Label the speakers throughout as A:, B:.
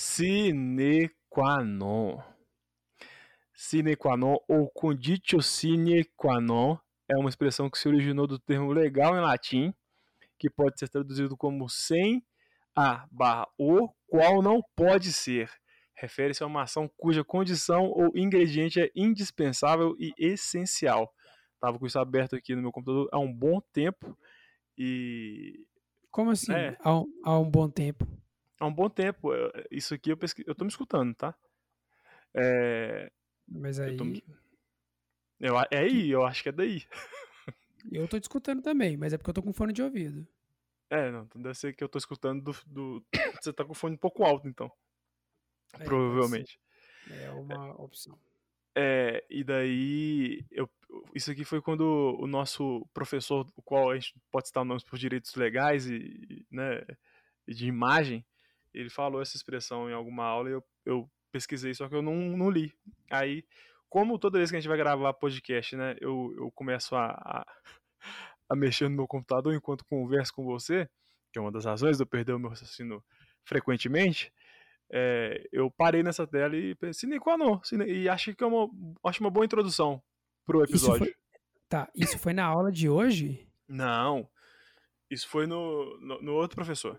A: Sine qua non. Sine qua non ou conditio sine qua non é uma expressão que se originou do termo legal em latim, que pode ser traduzido como sem a barra o qual não pode ser. Refere-se a uma ação cuja condição ou ingrediente é indispensável e essencial. Estava com isso aberto aqui no meu computador há um bom tempo e.
B: Como assim?
A: É.
B: Há, um, há um bom tempo.
A: Há um bom tempo. Eu- Isso aqui eu pesqui... eu tô me escutando, tá? É,
B: Mas
A: eu
B: aí.
A: tô eu a- é aí, eu acho que é daí.
B: Eu tô te escutando também, mas é porque eu tô com fone de ouvido.
A: É, não, então deve ser que eu tô escutando do, do- Você tá com o fone um pouco alto, então.
B: É,
A: provavelmente.
B: É uma opção.
A: É, e daí, eu, isso aqui foi quando o nosso professor, o qual a gente pode citar nomes por direitos legais e, né, e de imagem, ele falou essa expressão em alguma aula e eu, eu pesquisei, só que eu não, não li. Aí, como toda vez que a gente vai gravar podcast, né, eu, eu começo a, a, a mexer no meu computador enquanto converso com você, que é uma das razões de eu perder o meu raciocínio frequentemente, é, eu parei nessa tela e pensei, sine qua non, sine- e acho que é uma, acho uma boa introdução pro
B: Isso
A: episódio.
B: foi, tá, isso foi na aula de hoje?
A: Não, isso foi no, no, no outro professor.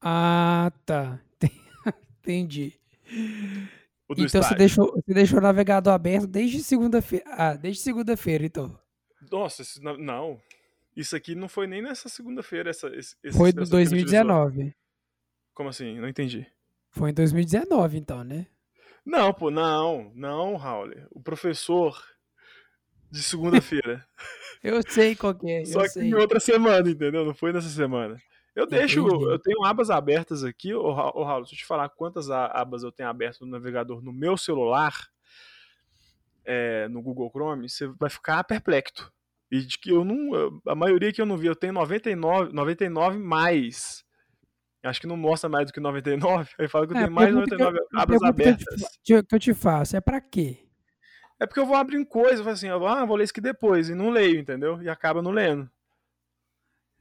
B: Ah, tá. Entendi. Então você
A: estágio.
B: deixou, você deixou o navegador aberto desde segunda-feira. Ah, desde segunda-feira, então.
A: Nossa, isso não-. Isso aqui não foi nem nessa segunda-feira. Essa, esse,
B: Foi do
A: expressão que ele utilizou.
B: 2019.
A: Como assim? Não entendi.
B: Foi em 2019, então, né?
A: Não, pô, não, não, Raul. O professor de segunda-feira.
B: Eu sei qual que é,
A: Só que
B: sei.
A: em outra semana, entendeu? Não foi nessa semana. Eu deixo, eu tenho abas abertas aqui, ô ô Raul, deixa eu te falar quantas abas eu tenho abertas no navegador no meu celular, é, no Google Chrome, você vai ficar perplexo. E de que eu não, a maioria que eu não vi, eu tenho 99, 99 mais. Acho que não mostra mais do que 99, aí fala que eu
B: É,
A: tenho mais de
B: pergunta que eu-
A: 99 abas
B: pergunta que eu te
A: abertas.
B: que eu- te faço é pra quê?
A: É porque eu vou abrindo coisa, eu falo assim, eu vou- ah, vou ler isso aqui depois, e não leio, entendeu? E acaba não lendo.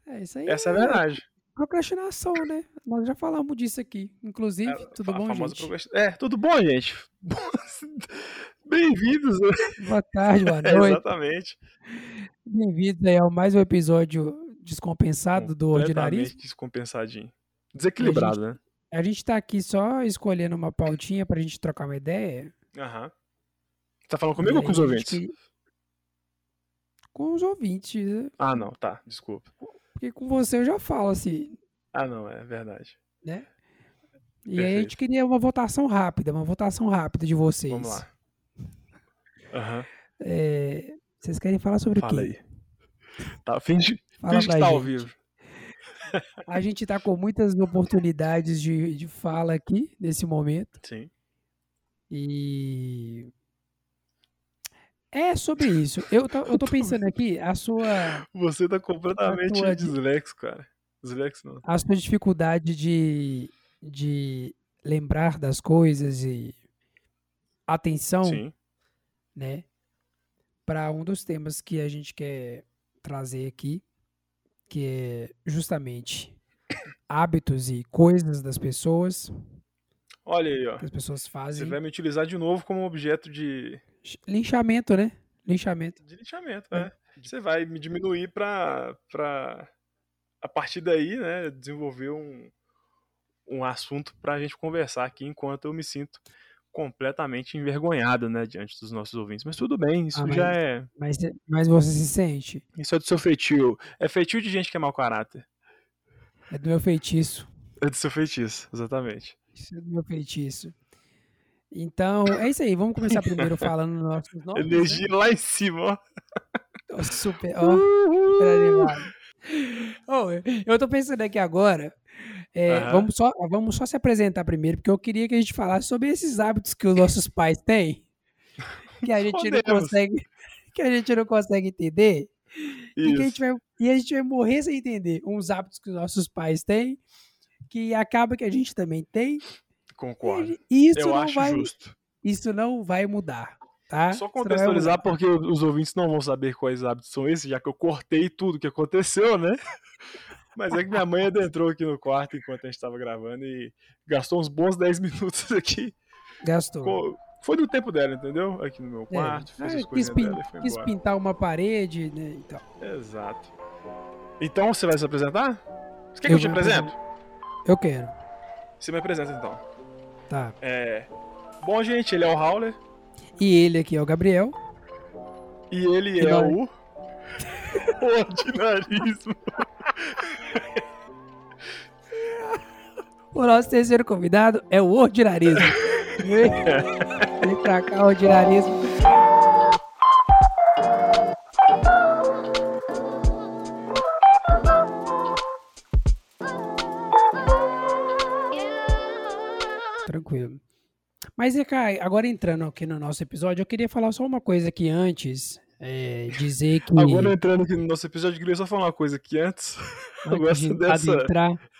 B: É, isso aí
A: Essa é a verdade.
B: Procrastinação, né? Nós já falamos disso aqui. Inclusive,
A: É,
B: tudo
A: a
B: bom, gente?
A: procrasti- É, tudo bom, gente? Bem-vindos.
B: Boa tarde, boa
A: É,
B: noite.
A: exatamente.
B: Bem-vindos aí ao mais um episódio descompensado do Ordinarismo.
A: Descompensadinho. Desequilibrado, né?
B: A gente tá aqui só escolhendo uma pautinha pra gente trocar uma ideia.
A: Aham. Tá falando comigo ou com os
B: a gente
A: ouvintes?
B: queria- Com os ouvintes, né?
A: Ah, não, tá, desculpa.
B: Porque com você eu já falo assim,
A: Ah, não, é verdade.
B: né? E aí a gente queria uma votação rápida, uma votação rápida de vocês.
A: Vamos lá. Aham,
B: É, vocês querem falar sobre o
A: fala
B: quê?
A: aí. Tá, finge,
B: Fala
A: finge que tá ao
B: gente.
A: vivo.
B: A gente tá com muitas oportunidades de, de fala aqui nesse momento.
A: Sim.
B: E é sobre isso. Eu tô, eu tô pensando aqui, a sua,
A: Você tá completamente
B: tua di-
A: dislexo, cara. Dislexo não.
B: a sua dificuldade de, de lembrar das coisas e atenção,
A: Sim.
B: né? Para um dos temas que a gente quer trazer aqui, que é justamente hábitos e coisas das pessoas
A: Olha aí, ó.
B: que as pessoas
A: Você
B: fazem.
A: vai me utilizar de novo como objeto de,
B: Linchamento, né? Linchamento.
A: de linchamento,
B: É.
A: né? Você vai me diminuir pra, pra a partir daí, né, desenvolver um, um assunto pra gente conversar aqui enquanto eu me sinto completamente envergonhado, né, diante dos nossos ouvintes. Mas tudo bem, isso
B: Ah, mas-
A: já é,
B: Mas, mas você se sente?
A: isso é do seu feitio. É feitio de gente que é mau caráter.
B: É do meu feitiço.
A: É do seu feitiço, exatamente.
B: Isso é do meu feitiço. Então, é isso aí. Vamos começar primeiro falando nos nossos nomes. né?
A: Energia lá em cima, ó.
B: Super, ó, super animado. Ô, eu tô pensando aqui agora. é,
A: Aham.
B: vamos, só, vamos só se apresentar primeiro, porque eu queria que a gente falasse sobre esses hábitos que os nossos pais têm, que a gente não
A: Podemos.
B: consegue, que a gente não consegue entender, e, a gente vai, e a gente vai morrer sem entender uns hábitos que os nossos pais têm, que acaba que a gente também tem,
A: Concordo.
B: isso
A: Eu
B: não
A: acho
B: vai,
A: justo.
B: isso não vai mudar, tá?
A: Só contextualizar porque os ouvintes não vão saber quais hábitos são esses, já que eu cortei tudo que aconteceu, né? Mas é que minha mãe adentrou aqui no quarto enquanto a gente estava gravando e gastou uns bons 10 minutos aqui.
B: Gastou.
A: Foi no tempo dela, entendeu? Aqui no meu
B: É.
A: quarto, fez
B: Ah,
A: as
B: quis, pin-
A: dela
B: quis pintar uma parede, né? e tal.
A: Exato. Então você vai se apresentar? Você quer que eu,
B: Eu
A: te apresento?
B: Eu quero.
A: Você me apresenta então.
B: Tá.
A: É... Bom, gente, ele é o Howler
B: E ele aqui é o Gabriel.
A: e ele
B: E
A: é
B: nós?
A: o. Ordinarismo.
B: O nosso terceiro convidado é o ordinarismo. Vem pra cá, ordinarismo. Tranquilo. Mas, Ecai, agora entrando aqui no nosso episódio, eu queria falar só uma coisa aqui antes. é, dizer que.
A: Agora entrando aqui no nosso episódio, eu queria só falar uma coisa aqui antes. Eu
B: antes
A: gosto
B: de
A: dessa.
B: adentrar,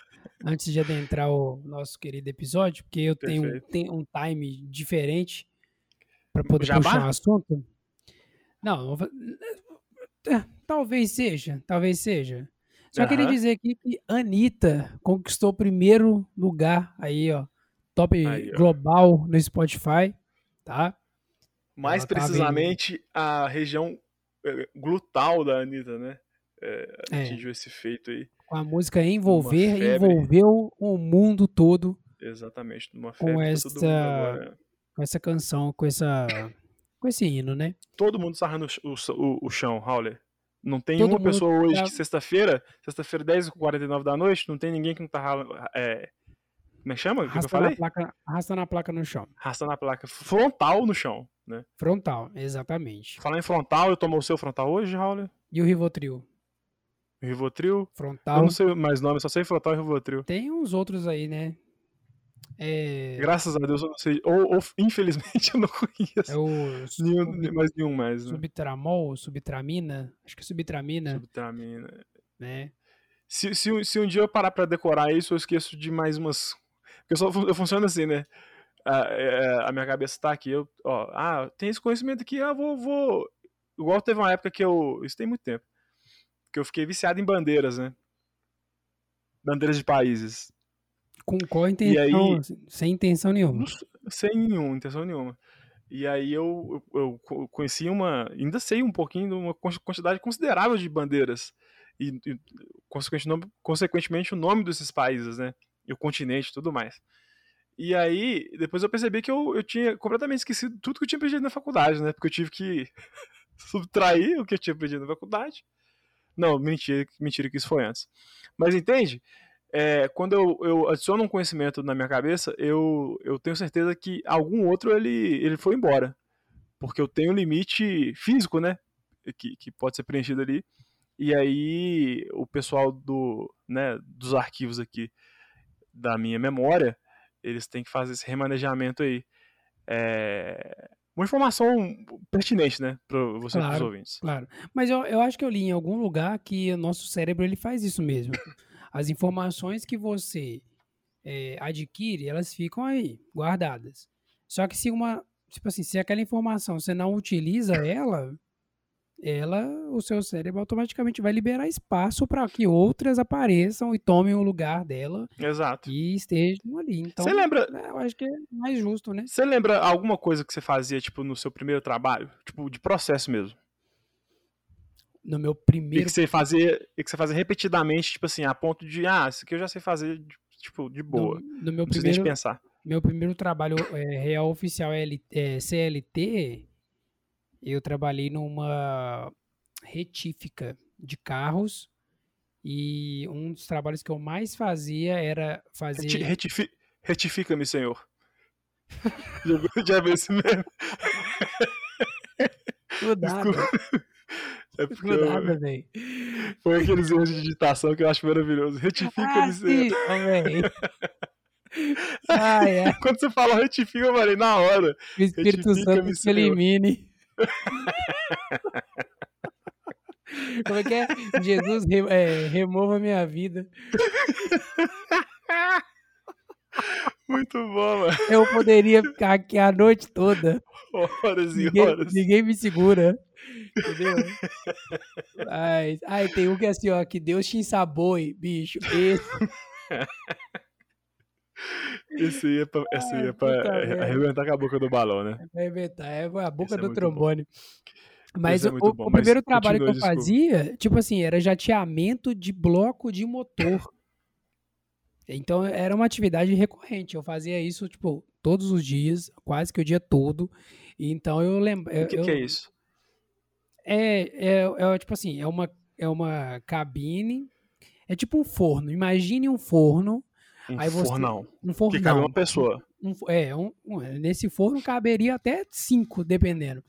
B: antes de adentrar o nosso querido episódio, porque eu tenho,
A: Perfeito.
B: tenho um time diferente para poder
A: Jabá?
B: puxar um assunto. Não, é, talvez seja, talvez seja. Só queria
A: Aham.
B: dizer aqui que Anitta conquistou o primeiro lugar aí, ó, top
A: Aí,
B: global no Spotify, tá?
A: Mais
B: Ela em-
A: precisamente a região eh, glutal da Anitta, né? É,
B: É.
A: atingiu esse feito aí.
B: Com a música Envolver, envolveu o mundo todo
A: Exatamente, numa
B: Com
A: febre todo mundo
B: essa- com essa canção, com essa com esse hino, né?
A: Todo mundo sarrando o, o, o, chão, Howler. Não tem
B: Todo
A: uma pessoa hoje
B: tá-
A: que sexta-feira, sexta-feira 10h49 da noite, não tem ninguém que não tá. É, como é que chama? O que, eu
B: Arrastando a, placa, arrastando a placa no chão.
A: Arrastando a placa frontal no chão, né?
B: Frontal, exatamente.
A: Falar em frontal, eu tomou o seu frontal hoje, Howler?
B: E o Rivotril?
A: Rivotril? Eu
B: Frontal.
A: não sei mais nome, só sei frontal e Rivotril.
B: Tem uns outros aí, né? É,
A: Graças a Deus eu não sei. Ou, ou, infelizmente eu não conheço
B: é o
A: nenhum, mais nenhum mais, né?
B: subtramol, subtramina. Acho que é subtramina,
A: Subtramina.
B: né?
A: Se, se, se um dia eu parar pra decorar isso, eu esqueço de mais umas. Porque eu, só, eu funciono assim, né? A, é, a minha cabeça tá aqui, eu, ó, ah, tem esse conhecimento aqui, ah, vou, vou. Igual teve uma época que eu. Isso tem muito tempo. Que eu fiquei viciado em bandeiras, né? Bandeiras de países.
B: Com qual intenção?
A: aí-
B: Sem intenção nenhuma.
A: Sem nenhuma, intenção nenhuma. E aí eu, eu, eu co- conheci uma. Ainda sei um pouquinho de uma quan- quantidade considerável de bandeiras. E, e, consequentemente o nome desses países, né? E o continente e tudo mais. E aí, depois eu percebi que eu, eu tinha completamente esquecido tudo que eu tinha aprendido na faculdade, né? Porque eu tive que subtrair o que eu tinha aprendido na faculdade. Não, mentira, mentira que isso foi antes. Mas entende? É, quando eu, eu adiciono um conhecimento na minha cabeça, eu, eu tenho certeza que algum outro ele, ele foi embora. Porque eu tenho um limite físico, né? Que, que pode ser preenchido ali. E aí o pessoal do, né, dos arquivos aqui da minha memória, eles têm que fazer esse remanejamento aí. É, uma informação pertinente, né? Para você para os
B: Claro.
A: ouvintes.
B: Claro. Mas eu, eu acho que eu li em algum lugar que o nosso cérebro ele faz isso mesmo. As informações que você é, adquire, elas ficam aí, guardadas. Só que se uma, tipo assim, se aquela informação você não utiliza ela, ela, o seu cérebro automaticamente vai liberar espaço para que outras apareçam e tomem o lugar dela
A: Exato.
B: e estejam ali. Então,
A: Você lembra,
B: é, eu acho que é mais justo, né?
A: Você lembra alguma coisa que você fazia, tipo, no seu primeiro trabalho? Tipo, de processo mesmo.
B: No meu
A: E
B: primeiro
A: que você fazia, e que você fazia repetidamente, tipo assim, a ponto de, ah, isso aqui eu já sei fazer, de- tipo, de boa.
B: no, no
A: Não
B: meu
A: de
B: primeiro
A: pensar.
B: Meu primeiro trabalho é, real oficial L- é, CLT, eu trabalhei numa retífica de carros e um dos trabalhos que eu mais fazia era fazer.
A: Reti- retifi- Retifica-me, senhor. Já- viu esse mesmo?
B: Do nada,
A: É porque
B: do nada,
A: eu,
B: velho.
A: foi aqueles erros de digitação que eu acho maravilhoso. Retifica-me,
B: Ah,
A: senhor.
B: Ah, é.
A: Quando você falou retifica, eu falei, na hora.
B: O Espírito Santo
A: Senhor.
B: elimine. Como é que é? Jesus re- é, remova minha vida.
A: Muito bom, mano.
B: Eu poderia ficar aqui a noite toda.
A: Horas e
B: Ninguém,
A: horas.
B: ninguém me segura. Entendeu? Ai, ai, tem um que é assim, ó, que Deus te ensaboi, bicho. Esse.
A: Esse aí é pra, aí é pra arrebentar com a boca do balão, né?
B: Vai inventar, é a boca
A: Esse é
B: do
A: muito bom.
B: trombone. Mas
A: é
B: o, o
A: mas
B: primeiro trabalho que eu
A: desculpa.
B: fazia, tipo assim, era jateamento de bloco de motor. Então era uma atividade recorrente. Eu fazia isso, tipo, todos os dias, quase que o dia todo. Então eu lembro.
A: O que,
B: eu,
A: que é isso?
B: É, é, é, tipo assim, é uma, é uma cabine. É tipo um forno. Imagine um forno.
A: Um
B: Aí você-
A: fornão.
B: Um forno.
A: Que cabe uma pessoa.
B: um, é, um, nesse forno caberia até cinco, dependendo.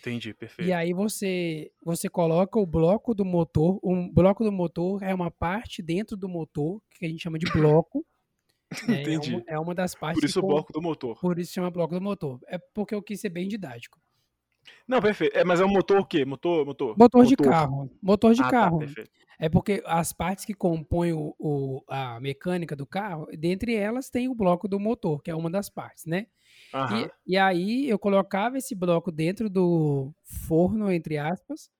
A: Entendi, perfeito.
B: E aí você você coloca o bloco do motor. Um bloco do motor é uma parte dentro do motor que a gente chama de bloco. É, é
A: Entendi.
B: uma, é uma das partes.
A: Por isso o bloco do motor.
B: Por isso chama bloco do motor. É porque eu quis ser bem didático.
A: Não, perfeito. É, mas é um motor o quê? Motor, motor?
B: Motor, de carro. Motor de
A: ah,
B: carro.
A: Tá.
B: É porque as partes que compõem o, o- a mecânica do carro, dentre elas tem o bloco do motor, que é uma das partes, né?
A: Aham.
B: E, e aí eu colocava esse bloco dentro do forno, entre aspas,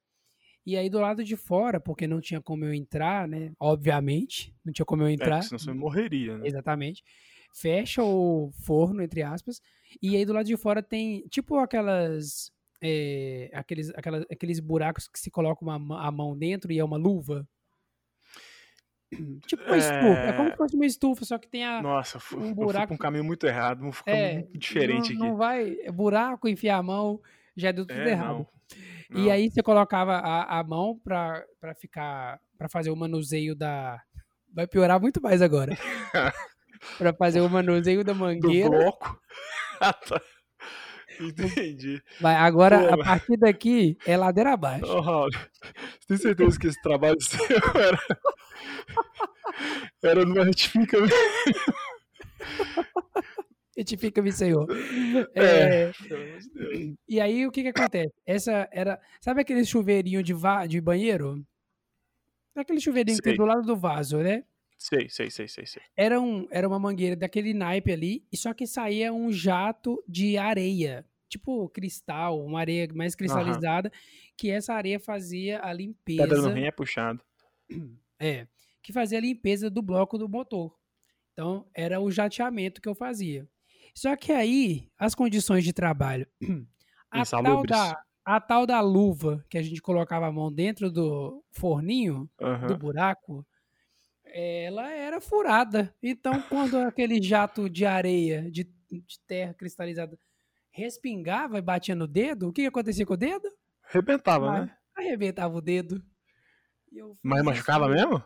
B: e aí do lado de fora, porque não tinha como eu entrar, né? Obviamente, não tinha como eu
A: É,
B: entrar.
A: porque senão você morreria, né?
B: Exatamente. Fecha o forno, entre aspas, e aí do lado de fora tem tipo aquelas. É, aqueles, aquelas, aqueles buracos que se coloca uma, ma- a mão dentro e é uma luva. Tipo uma estufa. É como se fosse uma estufa, só que tem a.
A: Nossa, fui,
B: um
A: fui
B: buraco-
A: pra um caminho muito errado, um caminho
B: É,
A: muito diferente
B: não,
A: aqui.
B: Não vai. é Buraco, enfiar a mão, já deu tudo
A: é,
B: errado.
A: não.
B: E
A: Não.
B: aí você colocava a, a mão pra, pra ficar. pra fazer o manuseio da. Vai piorar muito mais agora. pra fazer o manuseio da
A: Do
B: mangueira.
A: bloco. Entendi.
B: Vai, agora,
A: Pô,
B: a partir daqui, é ladeira abaixo.
A: Ô, Raul, você tem certeza que esse trabalho seu era. Era numa retifica.
B: Retifica-me, Senhor.
A: É.
B: É, e aí, o que que acontece? Essa era... Sabe aquele chuveirinho de, va... de banheiro? Aquele chuveirinho que tem
A: Sei.
B: do lado do vaso, né?
A: Sei, sei, sei, sei, sei.
B: Era, um, era uma mangueira daquele naipe ali, e só que saía um jato de areia. Tipo cristal, uma areia mais cristalizada, que essa areia fazia a limpeza.
A: Pedra no rim é puxado.
B: É, que fazia a limpeza do bloco do motor. Então, era o jateamento que eu fazia. Só que aí, as condições de trabalho, a tal, da, a tal da luva que a gente colocava a mão dentro do forninho, do
A: Aham.
B: buraco, ela era furada. Então, quando aquele jato de areia, de, de terra cristalizada, respingava e batia no dedo, o que, que acontecia com o dedo?
A: Arrebentava,
B: Ah,
A: né?
B: Arrebentava o dedo. E eu
A: Mas machucava
B: assim,
A: mesmo?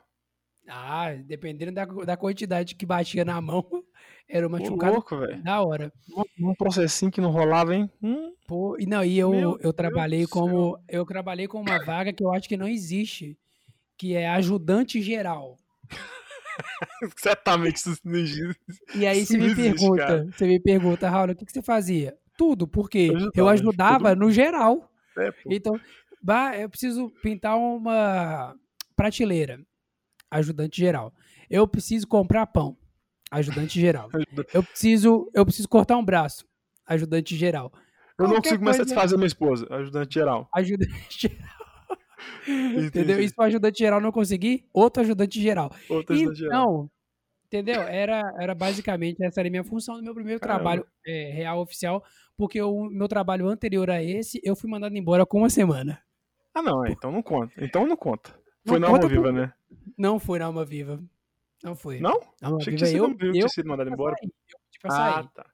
B: ah, dependendo da, da quantidade que batia na mão, era machucado
A: louco, velho.
B: da hora.
A: Um processinho que não rolava, hein? Hum,
B: Pô, e não, e eu,
A: Meu
B: eu
A: Deus
B: trabalhei
A: do
B: como eu trabalhei com uma vaga que eu acho que não existe, que é ajudante geral.
A: certamente isso não existe.
B: E aí
A: Isso
B: você me
A: existe,
B: pergunta,
A: cara.
B: você me pergunta, Raul, o que, que você fazia? Tudo, porque eu ajudava
A: Tudo.
B: no geral.
A: É.
B: Então, bah, eu preciso pintar uma prateleira, ajudante geral. Eu preciso comprar pão, ajudante geral. Eu preciso, eu preciso cortar um braço. Ajudante geral.
A: Eu não
B: Qualquer
A: consigo mais satisfazer minha esposa, ajudante geral.
B: Ajudante geral. Entendeu?
A: Entendi.
B: E se o ajudante geral não conseguir, outro ajudante geral.
A: Outra ajudante geral.
B: Entendeu? Era, era basicamente essa era a minha função no meu primeiro
A: Caramba.
B: trabalho é, real oficial, porque o meu trabalho anterior a esse, eu fui mandado embora com uma semana.
A: Ah, não, é, então não conta. Então não conta. Foi
B: Não
A: na alma viva,
B: por-
A: né?
B: Não foi na Alma Viva. Não foi.
A: Não?
B: Na Alma
A: Achei que
B: Viva,
A: tinha sido
B: eu,
A: que tinha sido mandado
B: pra
A: embora.
B: sair, eu pra
A: Ah, tá.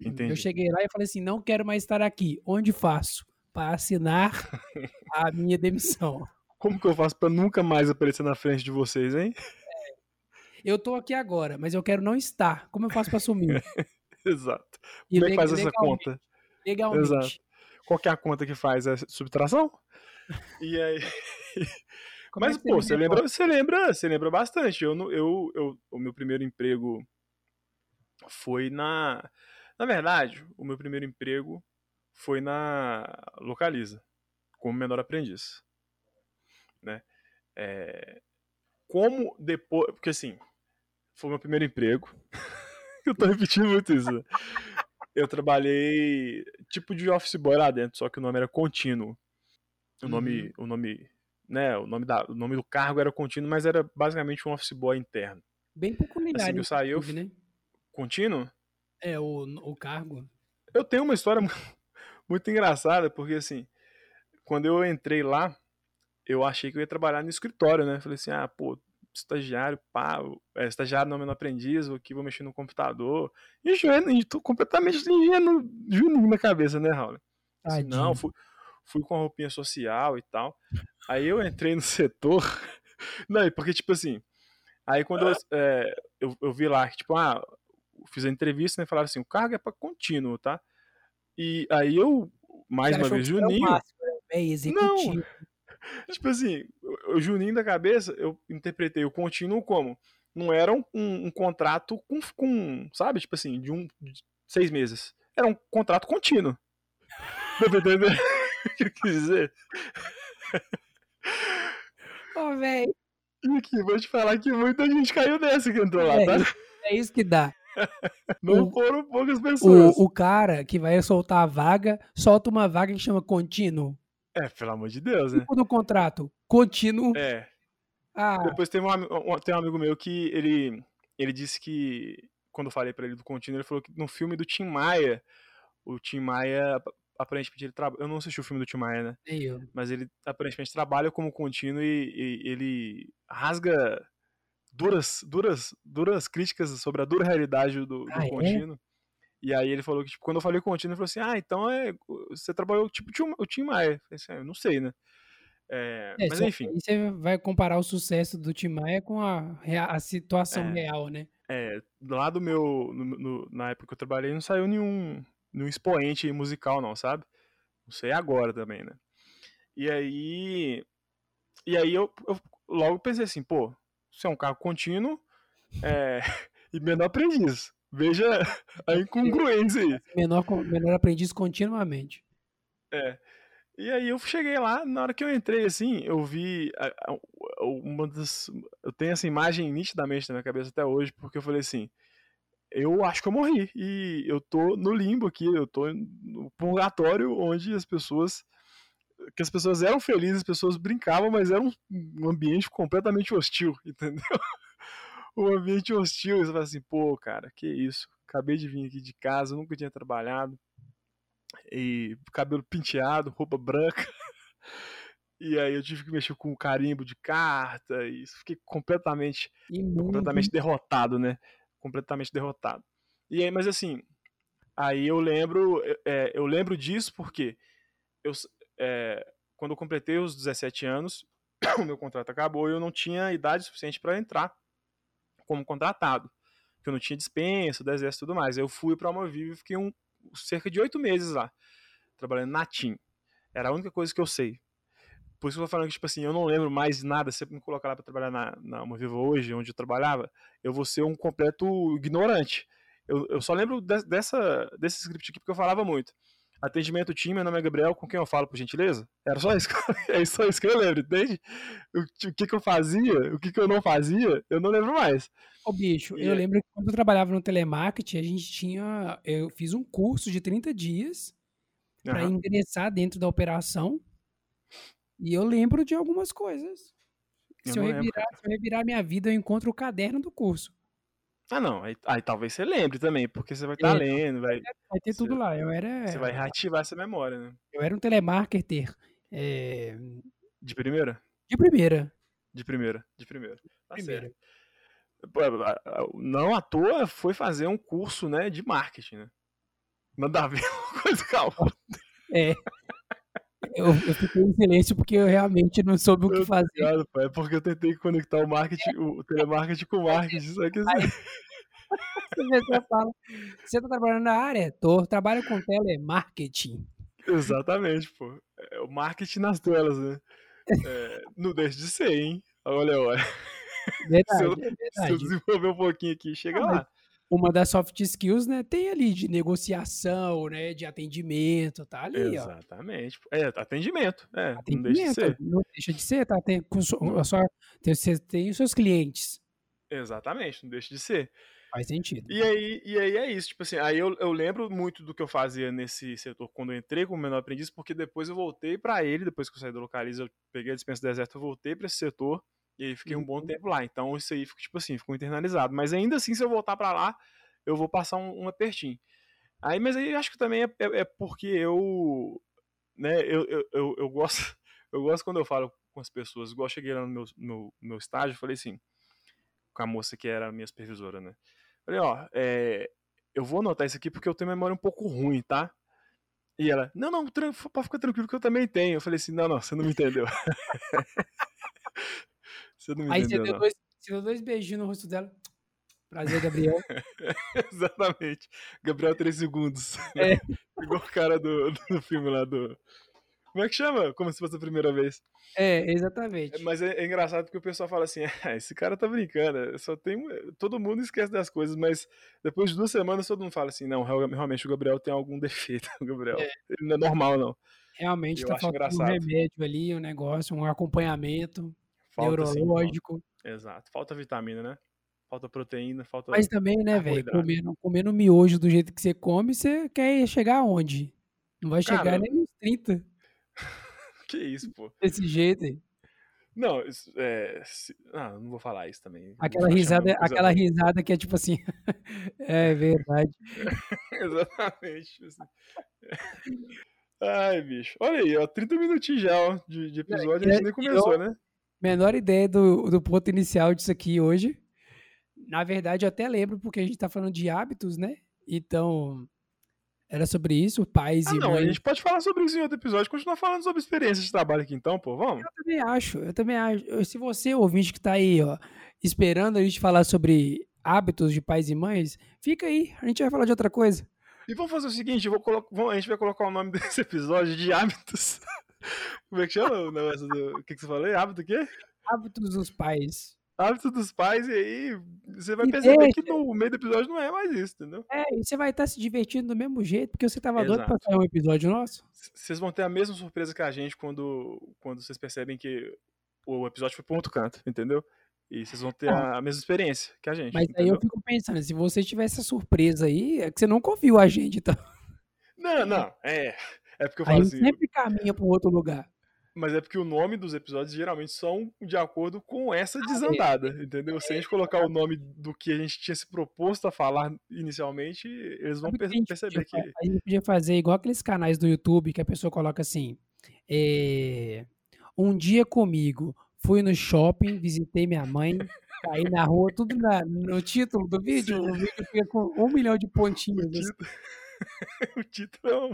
A: Entendi.
B: Eu cheguei lá e falei assim: não quero mais estar aqui. Onde faço? Para assinar a minha demissão.
A: Como que eu faço pra nunca mais aparecer na frente de vocês, hein?
B: Eu tô aqui agora, mas eu quero não estar. Como eu faço para assumir?
A: Exato.
B: E
A: Como é que faz essa conta?
B: Legalmente.
A: Exato. Qual é a conta que faz? É subtração? E aí.
B: É
A: Mas,
B: você
A: pô, você lembra, você lembra, você lembra bastante. Eu, eu, eu, o meu primeiro emprego foi na. Na verdade, o meu primeiro emprego foi na Localiza, como menor aprendiz. Né? É, como depois. Porque assim, foi meu primeiro emprego. eu tô repetindo muito isso. né? Eu trabalhei tipo de office boy lá dentro, só que o nome era contínuo. O nome, o nome, né, o nome, da, o nome do cargo era contínuo, mas era basicamente um office boy interno.
B: Bem peculiar,
A: Assim que eu saí, eu
B: né?
A: Contínuo?
B: É, o, o cargo.
A: Eu tenho uma história mu- muito engraçada, porque assim, quando eu entrei lá, eu achei que eu ia trabalhar no escritório, né? Falei assim, ah, pô, estagiário, pá, é, estagiário não, menor aprendiz, vou aqui, vou mexer no computador. E e tô completamente ingênuo, juninho na cabeça, né, Raul? Assim, não, fui, fui com a roupinha social e tal. Aí eu entrei no setor. Não, porque, tipo assim, aí quando eu, é, eu, eu vi lá tipo, ah, fiz a entrevista, né? Falaram assim, o cargo é pra contínuo, tá? E aí eu, mais uma vez,
B: o
A: Juninho,
B: máximo, né? É executivo.
A: tipo assim, o, Juninho da cabeça, eu interpretei o contínuo como não era um, um- um contrato com, com, sabe, tipo assim, de um de seis meses. Era um contrato contínuo. Deu pra entender o que eu quis dizer?
B: Ô, velho,
A: E aqui, vou te falar que muita gente caiu nessa que entrou lá,
B: É
A: tá?
B: é isso que dá.
A: Não
B: o-
A: foram poucas pessoas.
B: O, o cara que vai soltar a vaga, solta uma vaga que chama contínuo.
A: É, pelo amor de Deus, né?
B: Tipo no contrato, contínuo.
A: É.
B: Ah,
A: Depois tem um, um- tem um amigo meu que ele, ele disse que, quando eu falei pra ele do contínuo, ele falou que no filme do Tim Maia, o Tim Maia, ap- aparentemente, ele trabalha. Eu não assisti o filme do Tim Maia, né?
B: nem eu.
A: Mas ele aparentemente trabalha como contínuo e, e ele rasga duras, duras, duras críticas sobre a dura realidade do, do
B: Ah, é?
A: contínuo. E aí ele falou que, tipo, quando eu falei contínuo, ele falou assim, ah, então é, você trabalhou tipo o Tim Maia. Eu falei assim, ah, eu não sei, né? É,
B: É,
A: mas enfim,
B: aí você vai comparar o sucesso do Tim Maia com a, a situação
A: É.
B: real, né?
A: é, lá do meu, no- no- na época que eu trabalhei, não saiu nenhum, nenhum expoente musical, não, sabe? Não sei agora também, né? E aí, e aí eu, eu logo pensei assim, pô, isso é um carro contínuo é, e menor aprendiz. Veja a incongruência aí.
B: Menor, menor aprendiz continuamente.
A: É. E aí eu cheguei lá, na hora que eu entrei, assim, eu vi a- a- uma das... Eu tenho essa imagem nitidamente na minha cabeça até hoje, porque eu falei assim, eu acho que eu morri, e eu tô no limbo aqui, eu tô no purgatório onde as pessoas... Que as pessoas eram felizes, as pessoas brincavam, mas era um, um ambiente completamente hostil, entendeu? Um ambiente hostil, você fala assim, pô, cara, que isso, acabei de vir aqui de casa, nunca tinha trabalhado, e cabelo penteado, roupa branca. E aí eu tive que mexer com o carimbo de carta e fiquei completamente, completamente derrotado, né? Completamente derrotado. E aí, mas assim, aí eu lembro, é, eu lembro disso porque eu, é, quando eu completei os 17 anos, o meu contrato acabou e eu não tinha idade suficiente para entrar como contratado. Porque eu não tinha dispensa, do exército e tudo mais. Eu fui para uma Vivo e fiquei um, cerca de oito meses lá, trabalhando na TIM. Era a única coisa que eu sei. Por isso que eu tô falando que, tipo assim, eu não lembro mais nada. Se você me colocar lá pra trabalhar na, na Uma Viva hoje, onde eu trabalhava, eu vou ser um completo ignorante. Eu, eu só lembro de- dessa, desse script aqui porque eu falava muito. Atendimento time, meu nome é Gabriel, com quem eu falo, por gentileza? Era só isso, é só isso que eu lembro, entende? O, o que, que eu fazia, o que, que eu não fazia, eu não lembro mais.
B: Ô, bicho,
A: E
B: eu
A: é-
B: lembro que quando eu trabalhava no telemarketing, a gente tinha. Eu fiz um curso de 30 dias para
A: Aham.
B: ingressar dentro da operação. E eu lembro de algumas coisas.
A: Eu
B: Se eu,
A: lembro,
B: revirar, se eu revirar minha vida, eu encontro o caderno do curso.
A: Ah, não, aí, aí talvez você lembre também, porque você vai estar
B: É,
A: lendo, vai,
B: Vai ter
A: Você-
B: tudo lá. Eu era,
A: você vai reativar essa memória, né?
B: eu era um telemarketer é,
A: De primeira?
B: de primeira.
A: De primeira, de primeira. Tá
B: Primeira.
A: Não à toa foi fazer um curso, né, de marketing, né? Nada a ver uma coisa com a outra.
B: É. Eu, eu fiquei em silêncio porque eu realmente não soube o que fazer.
A: pô, É porque eu tentei conectar o marketing, o telemarketing com o marketing, só que assim,
B: Você fala, você tá trabalhando na área? Tô, trabalho com telemarketing.
A: exatamente, pô. É o marketing nas telas, né? É, não deixa de ser, hein? Olha, olha.
B: Verdade,
A: Se eu-
B: é
A: Se eu desenvolver um pouquinho aqui, chega
B: Ah,
A: lá.
B: Uma das soft skills, né, tem ali de negociação, né, de atendimento, tá ali, ó.
A: Exatamente. É, atendimento. É, não deixa de
B: Atendimento,
A: ser.
B: não deixa de ser, tá? Tem, com a sua, tem, você tem os seus clientes.
A: Exatamente, não deixa de ser.
B: Faz sentido.
A: E aí, e aí é isso, tipo assim, aí eu, eu lembro muito do que eu fazia nesse setor quando eu entrei como menor aprendiz, porque depois eu voltei para ele, depois que eu saí do Localiza, eu peguei a dispensa do deserto, eu voltei para esse setor, e aí fiquei um bom
B: Uhum.
A: tempo lá. Então isso aí, fica, tipo assim, ficou internalizado. Mas ainda assim, se eu voltar para lá, eu vou passar um, um apertinho. Aí, mas aí eu acho que também é, é, é porque eu, né, eu, eu, eu, eu gosto, eu gosto quando eu falo com as pessoas, igual eu cheguei lá no meu, no meu estágio, falei assim, com a moça que era a minha supervisora, né? Falei, ó, é, eu vou anotar isso aqui porque eu tenho memória um pouco ruim, tá? E ela, não, não, pode ficar tranquilo que eu também tenho. Eu falei assim, não, não, você não me entendeu. você não me
B: Aí você
A: entendeu,
B: deu, dois, você deu dois beijinhos no rosto dela. Prazer, Gabriel.
A: Exatamente. Gabriel 3 segundos.
B: É.
A: Igual o cara do, do filme lá do. Como é que chama? Como se fosse a primeira vez.
B: É, exatamente.
A: Mas é, é engraçado porque o pessoal fala assim: ah, esse cara tá brincando. Só tem. Todo mundo esquece das coisas, mas depois de duas semanas todo mundo fala assim: não, real- realmente o Gabriel tem algum defeito. O Gabriel.
B: É.
A: Ele não é normal, não.
B: Realmente
A: eu
B: tá faltando um remédio ali, um negócio, um acompanhamento
A: Falta assim,
B: neurológico.
A: Exato. Falta vitamina, né? Falta proteína, falta.
B: Mas também, né, velho, comendo, comendo miojo do jeito que você come, você quer chegar aonde? Não vai chegar nem nos 30
A: Que isso, pô.
B: desse jeito aí.
A: Não, isso, é. se- Ah, não vou falar isso também.
B: Aquela risada, aquela risada que é tipo assim. é verdade.
A: Exatamente. assim. Ai, bicho. Olha aí, ó. 30 minutinhos já, ó, de, de episódio. A gente nem começou, né?
B: Menor ideia do, do ponto inicial disso aqui hoje. Na verdade, eu até lembro, porque a gente tá falando de hábitos, né? Então, era sobre isso, pais
A: Ah,
B: e
A: não. A
B: mães.
A: gente pode falar sobre isso em outro episódio. Continuar falando sobre experiência de trabalho aqui, então, pô. Vamos?
B: Eu também acho, eu também acho. Se você, ouvinte que tá aí, ó, esperando a gente falar sobre hábitos de pais e mães, fica aí, a gente vai falar de outra coisa.
A: E vamos fazer o seguinte: vou colo- vamos- a gente vai colocar o nome desse episódio de hábitos. Como é que chama o negócio do. O que, que você falou? Hábito o quê?
B: Hábitos dos pais.
A: Hábito dos pais, e aí você vai
B: E
A: perceber que
B: deixa.
A: no meio do episódio não é mais isso, entendeu?
B: É, e você vai estar se divertindo do mesmo jeito, porque você tava doido pra
A: Exato.
B: sair um episódio nosso.
A: Vocês vão ter a mesma surpresa que a gente quando, quando vocês percebem que o episódio foi um outro canto, entendeu? E vocês vão ter
B: Ah.
A: a mesma experiência que a gente.
B: Mas aí eu
A: entendeu?
B: fico pensando, se você tivesse essa surpresa aí, é que você não confiou a gente, então.
A: Não, não, é. É porque eu falo assim,
B: sempre caminha pra um outro lugar.
A: mas é porque o nome dos episódios geralmente são de acordo com
B: Ah,
A: essa
B: é.
A: desandada, entendeu? Se a gente colocar o nome do que a gente tinha se proposto a falar inicialmente, eles vão
B: a
A: per-
B: gente
A: perceber que.
B: A gente podia fazer igual aqueles canais do YouTube que a pessoa coloca assim: é, Um dia comigo, fui no shopping, visitei minha mãe, saí na rua, tudo na- no título do vídeo. O vídeo fica com um milhão de pontinhos.
A: O
B: assim.
A: título, o título é um.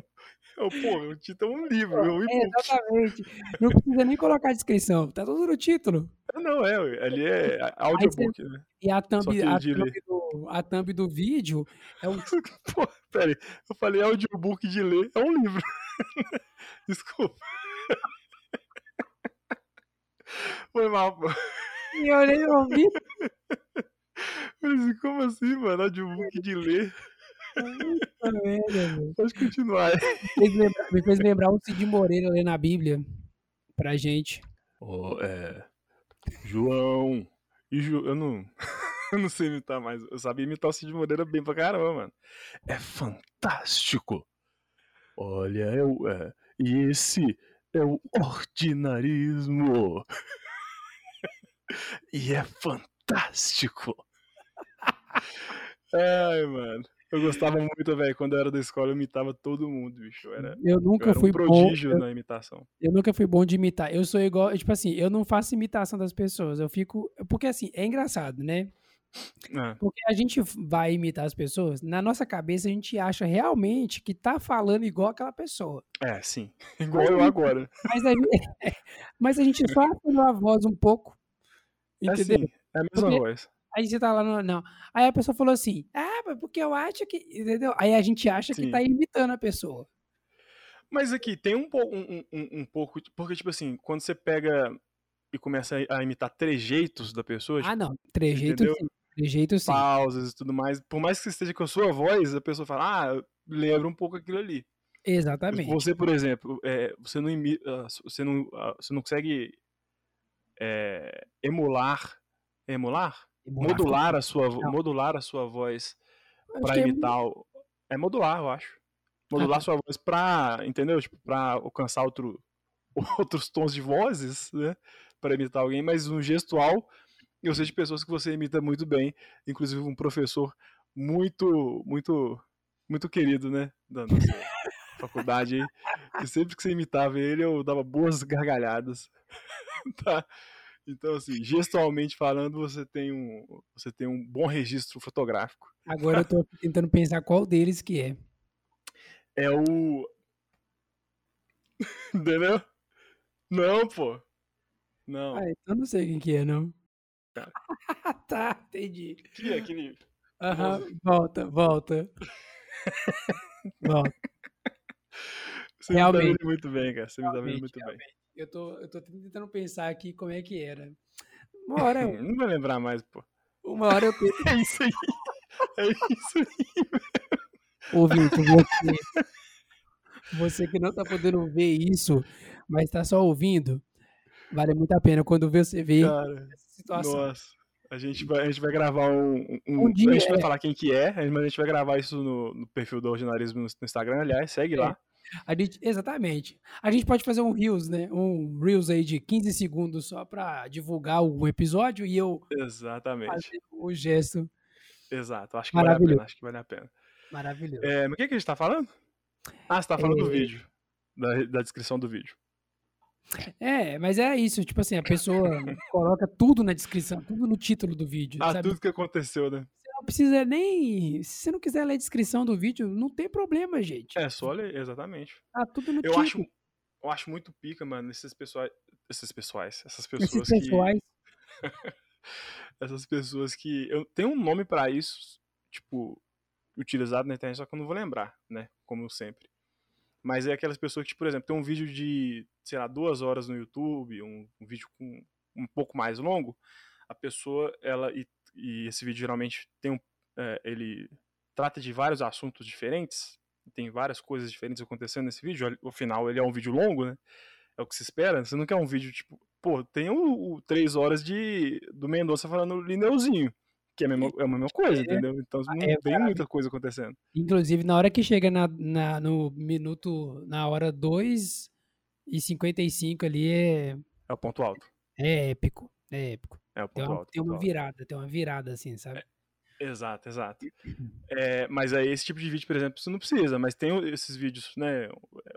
A: Porra, o título é um livro, é um
B: É, exatamente. Não precisa nem colocar a descrição, tá tudo no título.
A: Não, é, ali é audiobook, né?
B: E a thumb, a thumb, do, a thumb do vídeo é um
A: Pô, pera aí, eu falei audiobook de ler, é um livro. Desculpa. Foi mal, pô.
B: E eu nem ouvi.
A: Falei assim, como assim, mano? Audiobook de ler?
B: Puta merda, velho.
A: Pode continuar.
B: Fez lembrar- Me fez lembrar o Cid Moreira lendo a Bíblia pra gente.
A: Ô, é. João. E Ju... eu não. eu não sei imitar mais. Eu sabia imitar o Cid Moreira bem pra caramba, mano. É fantástico. Olha, é o. É... E esse é o ordinarismo. e é fantástico. Ai, mano. Eu gostava muito, velho. Quando eu era da escola, eu imitava todo mundo, bicho. Eu era,
B: Eu
A: eu
B: nunca
A: era um
B: fui bom.
A: prodígio
B: Eu,
A: na imitação.
B: eu nunca fui bom de imitar. Eu sou igual, tipo assim, eu não faço imitação das pessoas. Eu fico. Porque assim, é engraçado, né?
A: É.
B: Porque a gente vai imitar as pessoas, na nossa cabeça a gente acha realmente que tá falando igual aquela pessoa.
A: É, sim. Igual eu agora.
B: Mas a gente, mas a gente só afinou a voz um pouco.
A: É
B: Entendeu?
A: assim, é a mesma
B: Porque-
A: voz.
B: Aí você tá lá no. Não. Aí a pessoa falou assim: Ah, mas porque eu acho que. Entendeu? Aí a gente acha que
A: Sim.
B: tá imitando a pessoa.
A: Mas aqui, tem um, um, um, um pouco. Porque, tipo assim, quando você pega e começa a imitar trejeitos da pessoa,
B: Ah,
A: tipo,
B: não. Trejeito
A: entendeu?
B: sim. Trejeito sim.
A: pausas e tudo mais, por mais que você esteja com a sua voz, a pessoa fala, ah, lembra um pouco aquilo ali.
B: Exatamente.
A: Você, por exemplo, é, você não imita, você não, ah, você não consegue é, emular, emular? Modular a sua, modular a sua voz para é imitar é... O... é modular, eu acho. Modular ah, sua voz pra, entendeu? Tipo, pra alcançar outro, outros tons de vozes, né? Para imitar alguém, mas um gestual, eu sei de pessoas que você imita muito bem, inclusive um professor muito, muito, muito querido, né? Da nossa faculdade aí. E sempre que você imitava ele, eu dava boas gargalhadas. tá? Então, assim, gestualmente falando, você tem um, você tem um bom registro fotográfico.
B: Agora eu tô tentando pensar qual deles que é.
A: É o. Entendeu? Não, pô. Não.
B: Ah, então não sei quem que é, não. Tá, tá entendi.
A: Que é aquele.
B: Aham, uhum. volta, volta. volta.
A: Você realmente, me tá vendo muito bem, cara. Você me tá vendo muito realmente. bem.
B: Eu tô, eu tô tentando pensar aqui como é que era. Uma hora.
A: não vai lembrar mais, pô.
B: Uma hora eu.
A: é isso aí. É isso aí.
B: Ouvinte, você, você que não tá podendo ver isso, mas tá só ouvindo, vale muito a pena quando você vê
A: Cara, essa situação. Nossa. A gente vai, a gente vai gravar um. um, um dia, a gente vai é. falar quem que é, mas a gente vai gravar isso no, no perfil do Ordinarismo no, no Instagram, aliás, segue é. lá.
B: A gente, exatamente. A gente pode fazer um Reels, né? Um Reels aí de 15 segundos só para divulgar o episódio e eu
A: exatamente.
B: o gesto.
A: Exato, acho que vale a pena. Acho que vale a pena.
B: Maravilhoso.
A: É, mas o que, que a gente tá falando? Ah, você tá falando é... do vídeo. Da, da descrição do vídeo.
B: É, mas é isso, tipo assim, a pessoa coloca tudo na descrição, tudo no título do vídeo.
A: Ah,
B: sabe?
A: tudo que aconteceu, né?
B: Não precisa nem. Se você não quiser ler a descrição do vídeo, não tem problema, gente.
A: É só ler, exatamente.
B: Tá tudo no
A: eu acho Eu acho muito pica, mano, esses pessoais. Esses pessoais. Essas pessoas
B: esses pessoais.
A: que. essas pessoas que. Eu tenho um nome para isso, tipo, utilizado na internet, só que eu não vou lembrar, né? Como sempre. Mas é aquelas pessoas que, por exemplo, tem um vídeo de, sei lá, duas horas no YouTube, um, um vídeo com um pouco mais longo, a pessoa, ela, e e esse vídeo geralmente tem um, é, ele trata de vários assuntos diferentes, tem várias coisas diferentes acontecendo nesse vídeo. Afinal, ele é um vídeo longo, né? É o que se espera. Você não quer um vídeo tipo, pô, tem o, o 3 horas de do Mendonça falando Lineuzinho, que é a mesma, é a mesma coisa, é, entendeu? Então não é, tem muita coisa acontecendo.
B: Inclusive, na hora que chega na, na, no minuto, na hora 2 e 55 ali é.
A: É o ponto alto.
B: É épico, é épico.
A: É o ponto
B: tem uma,
A: alto.
B: Tem uma virada, tem uma virada assim, sabe?
A: É, exato, exato. É, mas aí esse tipo de vídeo, por exemplo, você não precisa, mas tem esses vídeos, né?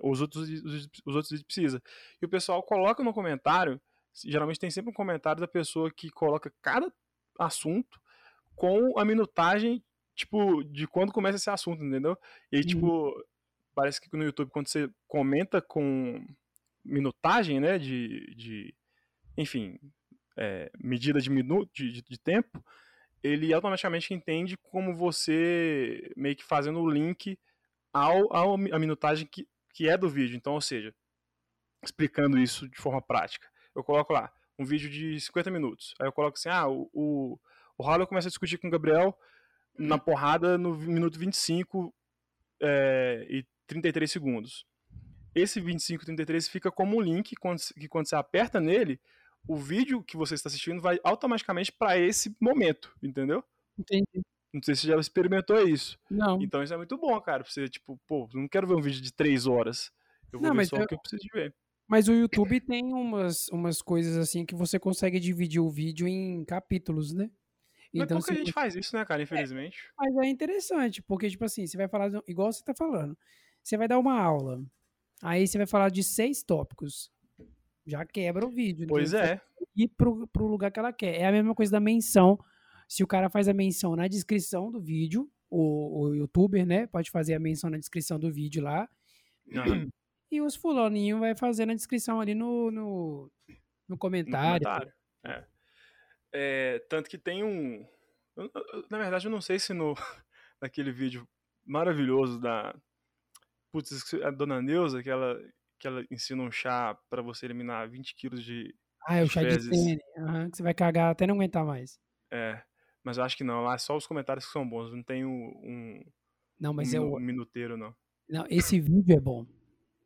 A: Os outros, os, os outros vídeos precisa. E o pessoal coloca no comentário, geralmente tem sempre um comentário da pessoa que coloca cada assunto com a minutagem, tipo, de quando começa esse assunto, entendeu? E aí, uhum. tipo, parece que no YouTube, quando você comenta com minutagem, né, de, de enfim, é, medida de minuto de, de, tempo, ele automaticamente entende como você meio que fazendo o link ao, ao a minutagem que, que é do vídeo. Então, ou seja, explicando isso de forma prática. Eu coloco lá um vídeo de 50 minutos. Aí eu coloco assim: ah, o, o, o começa a discutir com o Gabriel na porrada no minuto 25 é, e 33 segundos. Esse 25 e 33 fica como um link que quando você aperta nele, o vídeo que você está assistindo vai automaticamente para esse momento, entendeu?
B: Entendi.
A: Não sei se você já experimentou isso.
B: Não.
A: Então isso é muito bom, cara. Pra você, tipo, pô, não quero ver um vídeo de três horas. Eu vou não, ver só eu... o que eu preciso ver.
B: Mas o YouTube tem umas, umas coisas assim que você consegue dividir o vídeo em capítulos, né?
A: Então, Mas pouca gente faz isso, né, cara? Infelizmente. É,
B: mas é interessante, porque, tipo assim, você vai falar, igual você tá falando. Você vai dar uma aula. Aí você vai falar de seis tópicos já quebra o vídeo.
A: Pois é.
B: E pro, pro lugar que ela quer. É a mesma coisa da menção. Se o cara faz a menção na descrição do vídeo, o, o youtuber, né, pode fazer a menção na descrição do vídeo lá. E os fulaninhos vai fazer na descrição ali no, no, no comentário.
A: No comentário. É. É, tanto que tem um. Na verdade, eu não sei se no naquele vídeo maravilhoso da. Putz, a dona Neuza, que ela, que ela ensina um chá para você eliminar 20 quilos de.
B: Ah, é o chá fezes. de sene, uhum, que você vai cagar até não aguentar mais.
A: É, mas eu acho que não, lá é só os comentários que são bons, não tem um.
B: não, mas
A: um,
B: é o.
A: Um minuteiro, não.
B: Não, esse vídeo é bom.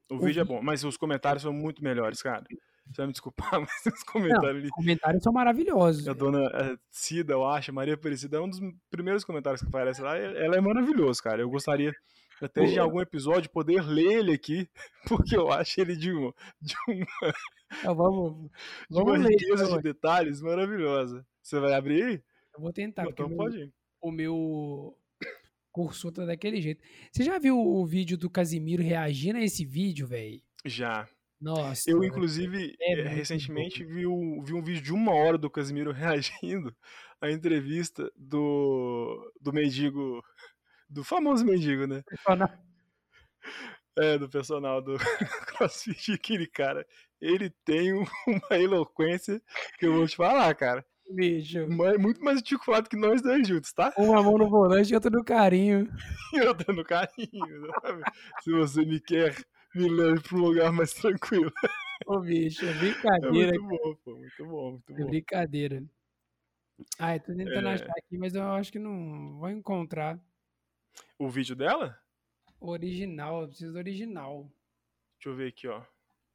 A: O, o vídeo, é bom, mas os comentários são muito melhores, cara. Você vai me desculpar, mas os comentários ali.
B: Os comentários são maravilhosos.
A: A dona é, Cida, eu acho, Maria Aparecida, é um dos primeiros comentários que aparece lá. Ela é maravilhosa, cara. Eu gostaria até de algum episódio poder ler ele aqui, porque eu acho ele de, um, de uma,
B: Então, vamos,
A: de
B: vamos
A: uma
B: ler.
A: riqueza
B: então.
A: de detalhes maravilhosa. Você vai abrir aí?
B: Eu vou tentar, porque
A: então
B: o meu,
A: pode ir.
B: o meu cursor tá daquele jeito. Você já viu o vídeo do Casimiro reagindo a esse vídeo, velho?
A: Já.
B: Nossa.
A: Eu, inclusive,
B: é muito
A: recentemente vi, o- vi um vídeo de uma hora do Casimiro reagindo à entrevista do, do mendigo, do famoso mendigo, né?
B: Personal-
A: É, do personal do CrossFit, aquele cara. Ele tem um- uma eloquência que eu vou te falar, cara.
B: Bicho.
A: Ma- Muito mais articulado que nós dois juntos, tá?
B: Uma mão no volante e outra no carinho.
A: Eu dando carinho. sabe? Se você me quer, me leve para um lugar mais tranquilo.
B: Ô, bicho, é
A: É
B: brincadeira.
A: muito bom, pô. Muito bom, muito
B: É
A: bom.
B: brincadeira. Ai, tô tentando
A: É.
B: achar aqui, mas eu acho que não vou encontrar
A: O vídeo dela?
B: original. Eu preciso do original.
A: Deixa eu ver aqui, ó.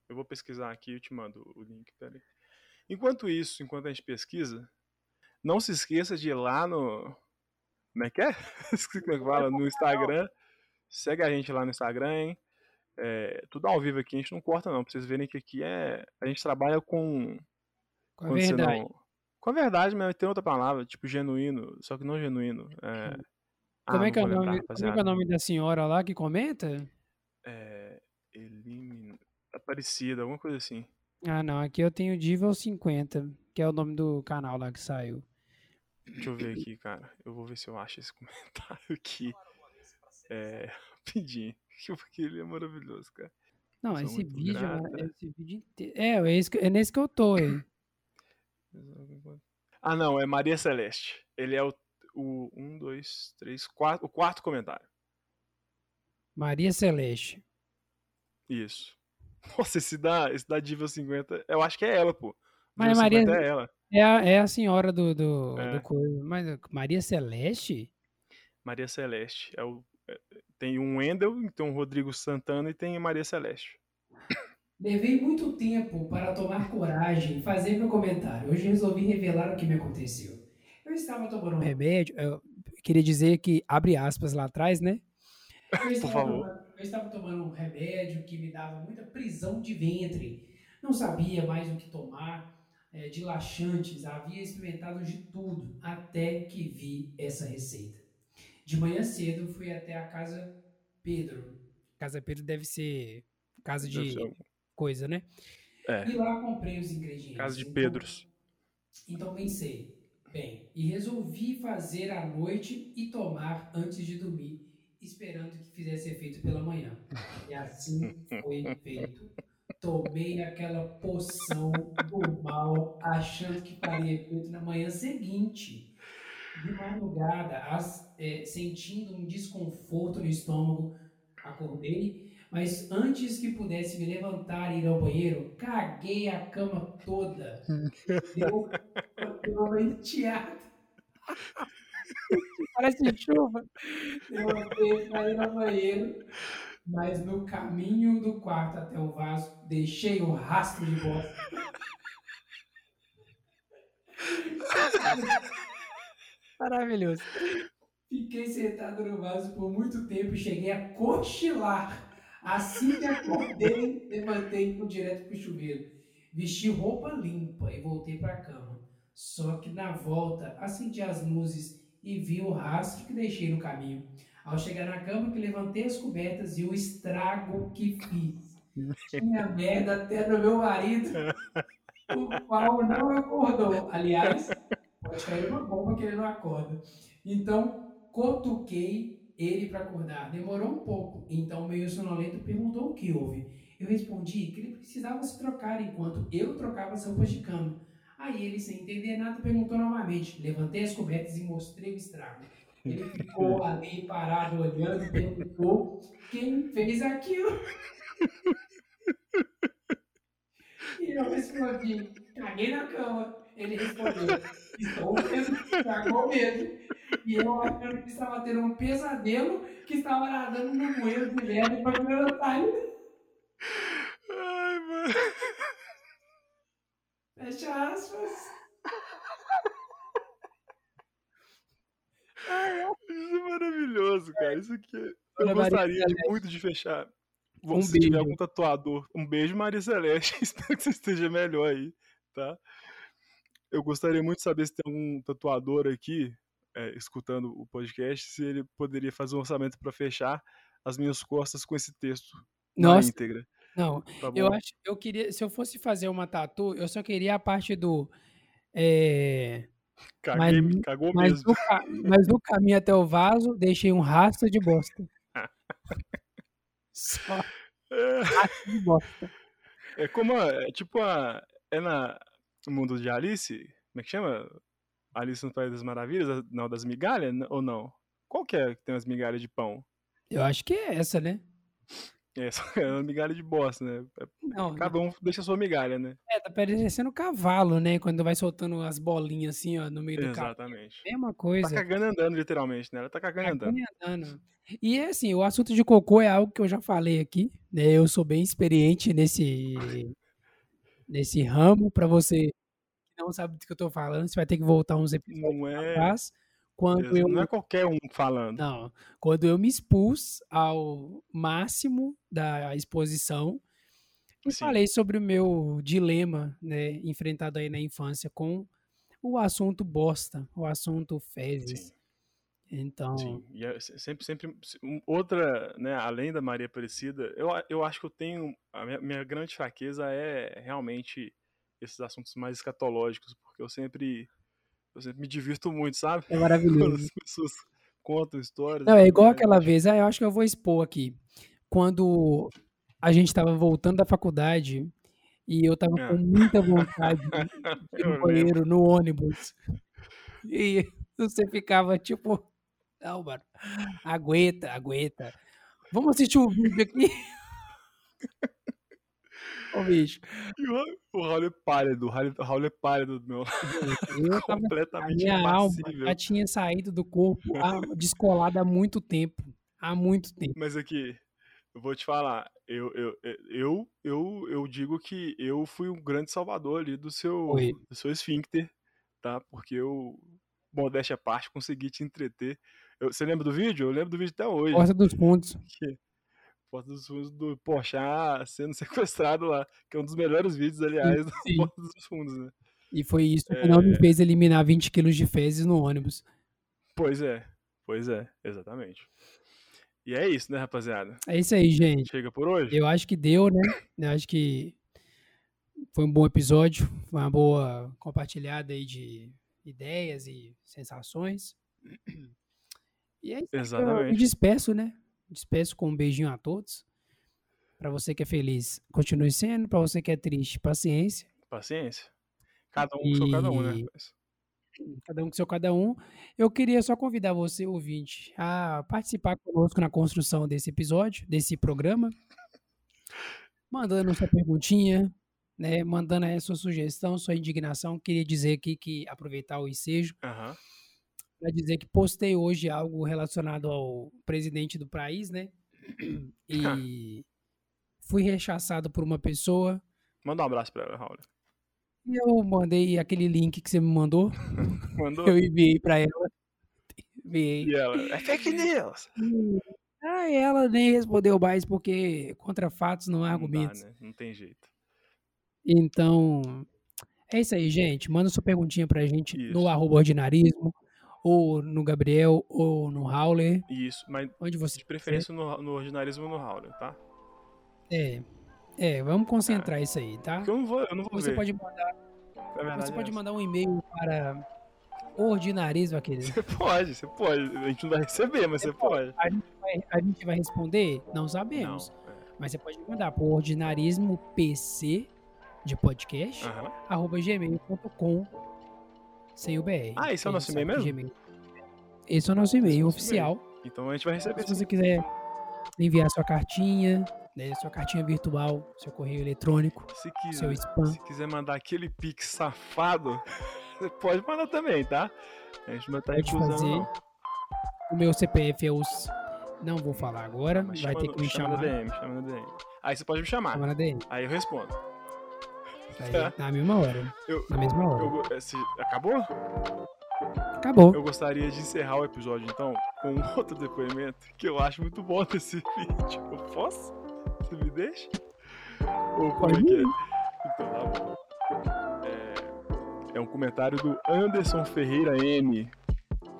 A: Eu vou pesquisar aqui e eu te mando o link, peraí. Enquanto isso, enquanto a gente pesquisa, não se esqueça de ir lá no. Como é que é? Como é que fala? No Instagram. Segue a gente lá no Instagram, hein? É, tudo ao vivo aqui, a gente não corta não, pra vocês verem que aqui é. A gente trabalha com.
B: Com a verdade.
A: não- Com a verdade, mas tem outra palavra, tipo genuíno, só que não genuíno. É...
B: Como,
A: Ah,
B: é que é nome,
A: lembrar,
B: como é que é o nome da senhora lá que comenta?
A: É. Elimina. Aparecida, alguma coisa assim.
B: Ah, não. Aqui eu tenho Divel 50, que é o nome do canal lá que saiu.
A: Deixa eu ver aqui, cara. Eu vou ver se eu acho esse comentário aqui. É. Rapidinho. Porque ele é maravilhoso, cara.
B: Não,
A: Sou
B: esse vídeo,
A: grata.
B: esse vídeo inteiro. É, é, esse é nesse que eu tô aí.
A: Ah, não, é Maria Celeste. Ele é o, o um, dois, três, quatro, o quarto comentário.
B: Maria Celeste.
A: Isso. Nossa, esse da, esse da Diva 50, eu acho que é ela, pô.
B: Mas
A: Diva
B: Maria-
A: 50 é ela.
B: É a, é a senhora do, do,
A: É.
B: do coisa. Mas Maria Celeste?
A: Maria Celeste. É o, é- tem um Wendel, tem um Rodrigo Santana e tem a Maria Celeste.
B: Levei muito tempo para tomar coragem e fazer meu comentário. Hoje resolvi revelar o que me aconteceu. Eu estava tomando um remédio. Eu queria dizer que, abre aspas lá atrás, né? Eu estava,
A: favor.
B: tomando, eu estava tomando um remédio que me dava muita prisão de ventre. Não sabia mais o que tomar. eh, de laxantes, havia experimentado de tudo, até que vi essa receita. De manhã cedo fui até a casa Pedro. Casa Pedro deve ser casa de
A: ser
B: coisa, né?
A: É,
B: E lá comprei os ingredientes.
A: casa de
B: Então-
A: Pedros.
B: Então pensei, bem, e resolvi fazer à noite e tomar antes de dormir, esperando que fizesse efeito pela manhã. E assim foi feito. Tomei aquela poção do mal, achando que faria efeito na manhã seguinte. De madrugada, as- eh, sentindo um desconforto no estômago, acordei, mas antes que pudesse me levantar e ir ao banheiro, caguei a cama toda. Deu uma enteada. Parece chuva. Levantei para ir ao banheiro, mas no caminho do quarto até o vaso, deixei o rastro de bosta. Maravilhoso. Fiquei sentado no vaso por muito tempo e cheguei a cochilar. Assim que acordei, levantei e fui direto pro chuveiro. Vesti roupa limpa e voltei para a cama. Só que na volta, acendi as luzes e vi o rastro que deixei no caminho. Ao chegar na cama, que levantei as cobertas e o estrago que fiz. Tinha merda até no meu marido, o qual não acordou. Aliás, pode cair uma bomba que ele não acorda. Então, cutuquei ele para acordar. Demorou um pouco. Então, meio sonolento, perguntou o que houve. Eu respondi que ele precisava se trocar enquanto eu trocava as roupas de cama. Aí ele, sem entender nada, perguntou novamente. Levantei as cobertas e mostrei o estrago. Ele ficou ali parado olhando e perguntou quem fez aquilo. E eu respondi, caguei na cama. Ele respondeu, estou vendo, cagou mesmo. E eu achando que estava tendo um pesadelo que estava nadando no moeiro de merda para me levantar.
A: Ai, mano.
B: Fecha aspas.
A: Isso é maravilhoso, cara. Isso aqui. é- Eu
B: Maria
A: gostaria de muito de fechar.
B: Um
A: se tiver
B: beijo.
A: algum tatuador, um beijo, Maria Celeste. Espero que você esteja melhor aí, tá? Eu gostaria muito de saber se tem algum tatuador aqui, é, escutando o podcast, se ele poderia fazer um orçamento para fechar as minhas costas com esse texto na
B: Nossa,
A: íntegra.
B: Não.
A: Tá
B: Eu acho, eu queria, se eu fosse fazer uma tatu, eu só queria a parte do. é,
A: Caguei,
B: mas-
A: cagou
B: mas,
A: mesmo.
B: no, mas no caminho até o vaso, deixei um rastro de bosta. Só
A: É,
B: rastro de bosta.
A: é como a, é tipo a. É na no mundo de Alice? Como é que chama? Alice no País das Maravilhas? Não, das migalhas? Ou não? Qual que é que tem as migalhas de pão?
B: Eu acho que é essa, né?
A: É, só é uma migalha de bosta, né? É,
B: Não,
A: Cada um deixa a sua migalha, né?
B: é, tá parecendo cavalo, né? Quando vai soltando as bolinhas assim, ó, no meio do carro.
A: Exatamente.
B: Mesma
A: Tá
B: coisa.
A: cagando e andando, literalmente, né? Ela tá cagando andando.
B: Cagando e andando. E é assim, o assunto de cocô é algo que eu já falei aqui, né? Eu sou bem experiente nesse nesse ramo. Pra você que não sabe do que eu tô falando, você vai ter que voltar uns episódios
A: Não é,
B: atrás. Quando eu
A: não é qualquer um falando.
B: não, quando eu me expus ao máximo da exposição e
A: Sim.
B: falei sobre o meu dilema, né, enfrentado aí na infância com o assunto bosta, o assunto fezes.
A: Sim,
B: Então,
A: sim. E é se- sempre, sempre. se- Outra, né? Além da Maria Aparecida, eu, eu acho que eu tenho. A minha, minha grande fraqueza é realmente esses assuntos mais escatológicos, porque eu sempre. Eu sempre me divirto muito, sabe?
B: é
A: Quando
B: maravilhoso.
A: as pessoas contam histórias.
B: Não, é igual
A: mais,
B: aquela vez, ah, eu acho que eu vou expor aqui. Quando a gente estava voltando da faculdade e eu tava
A: Ah.
B: com muita vontade de ir no banheiro, no ônibus. E você ficava tipo, não, mano, aguenta, aguenta. Vamos assistir um vídeo aqui? Ô, bicho,
A: E o, o Raul é pálido, o Raul, o é pálido do meu
B: eu tava, a
A: completamente
B: minha alma já tinha saído do corpo descolada há muito tempo. Há muito tempo.
A: Mas aqui, eu vou te falar, eu, eu, eu, eu, eu digo que eu fui um grande salvador ali do seu, do seu esfíncter, tá? Porque eu, modéstia à parte, consegui te entreter. Eu- você lembra do vídeo? Eu lembro do vídeo até hoje.
B: Porta dos fundos.
A: Que, Porta dos Fundos do Porchat sendo sequestrado lá, que é um dos melhores vídeos, aliás, do
B: Sim.
A: Porta dos Fundos, né?
B: E foi isso que não
A: É.
B: me fez eliminar 20 quilos de fezes no ônibus.
A: Pois é, pois é, exatamente. E é isso, né, rapaziada?
B: É isso aí, gente.
A: Chega por hoje?
B: Eu acho que deu, né? Eu acho que foi um bom episódio, foi uma boa compartilhada aí de ideias e sensações. E é isso aí. Eu me
A: Exatamente.
B: despeço, né? Despeço com um beijinho a todos. Pra você que é feliz, continue sendo. Pra você que é triste, paciência.
A: Paciência. Cada um com seu cada um, né?
B: Cada um com seu cada um. Eu queria só convidar você, ouvinte, a participar conosco na construção desse episódio, desse programa. Mandando sua perguntinha, né? Mandando aí a sua sugestão, sua indignação. Queria dizer aqui que aproveitar o ensejo
A: Aham.
B: Para dizer que postei hoje algo relacionado ao presidente do país, né? E fui rechaçado por uma pessoa.
A: Manda um abraço pra ela, Raul.
B: E eu mandei aquele link que você me mandou.
A: Mandou?
B: Eu enviei para ela. Enviei.
A: E ela, é fake news!
B: Ah, ela nem respondeu mais porque contra fatos não há
A: Não dá,
B: argumentos.
A: né? Não tem jeito.
B: Então, é isso aí, gente. Manda sua perguntinha pra gente
A: Isso.
B: no arroba ordinarismo, ou no Gabriel, ou no Howler,
A: Isso, mas
B: onde você
A: de preferência no, no ordinarismo no Raul, tá?
B: É, é, vamos concentrar isso aí, tá?
A: Porque eu não vou, eu não vou
B: Você
A: ver.
B: pode mandar,
A: verdade
B: você
A: é
B: pode mandar um e-mail para ordinarismo, aquele.
A: Você pode, você pode. A gente não vai receber, mas você pode.
B: A gente vai, a gente vai responder? Não sabemos.
A: Não. é.
B: Mas você pode mandar para ordinarismo PC de podcast,
A: Aham.
B: arroba gmail.com sem o BR.
A: Ah, esse é o nosso e-mail mesmo?
B: Gmail. Esse é o nosso e-mail
A: nosso
B: oficial.
A: Então a gente vai receber
B: Se você quiser enviar sua cartinha, né, sua cartinha virtual, seu correio eletrônico,
A: Se
B: seu
A: quiser,
B: spam.
A: se quiser mandar aquele pix safado, você pode mandar também, tá? A gente não
B: Pode
A: recusando.
B: O meu CPF é os. Não vou falar agora,
A: Mas
B: vai
A: chama
B: ter
A: no-
B: que me
A: chama
B: chamar.
A: na DM, chama na DM. Aí você pode me chamar.
B: Chama na DM.
A: Aí eu respondo.
B: Aí, na mesma hora.
A: Eu,
B: Na mesma hora.
A: eu esse- acabou?
B: Acabou.
A: Eu gostaria de encerrar o episódio, então, com outro depoimento que eu acho muito bom desse vídeo. Eu posso? Você me deixa? Ou como é que é? Então, tá bom. É, é um comentário do Anderson Ferreira M,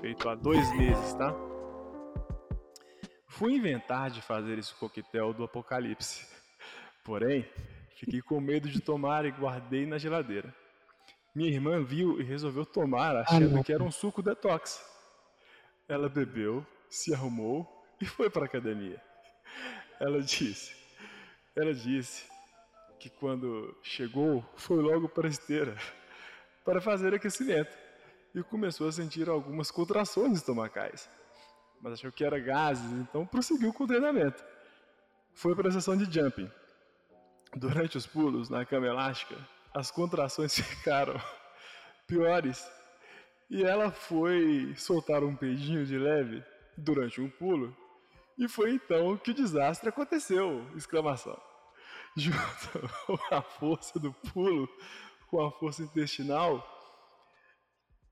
A: feito há dois meses, tá? Fui inventar de fazer esse coquetel do apocalipse. Porém, fiquei com medo de tomar e guardei na geladeira. Minha irmã viu e resolveu tomar, achando
B: não.
A: que era um suco detox. Ela bebeu, se arrumou e foi para a academia. Ela disse, ela disse que quando chegou foi logo para a esteira para fazer aquecimento e começou a sentir algumas contrações estomacais. Mas achou que era gases, então prosseguiu com o treinamento. Foi para a sessão de jumping. Durante os pulos na cama elástica, as contrações ficaram piores e ela foi soltar um peidinho de leve durante um pulo e foi então que o desastre aconteceu! Exclamação. Junto a força do pulo com a força intestinal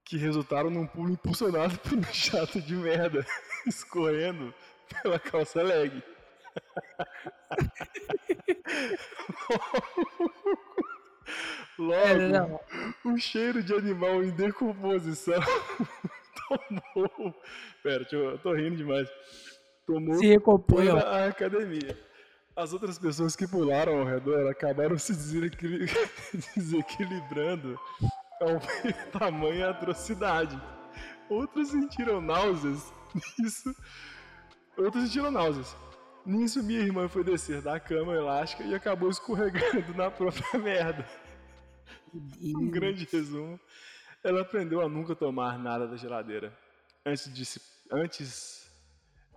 A: que resultaram num pulo impulsionado por um jato de merda escorrendo pela calça leg.
B: É,
A: Logo, o cheiro de animal em decomposição tomou. Pera, eu, eu tô rindo demais. Tomou
B: Se recompõe,
A: a academia. As outras pessoas que pularam ao redor acabaram se desequili- desequilibrando ao ver tamanha atrocidade. Outros sentiram náuseas. Nisso, outros sentiram náuseas. Nisso, minha irmã foi descer da cama elástica e acabou escorregando na própria merda. Um grande resumo. Ela aprendeu a nunca tomar nada da geladeira. Antes de se, antes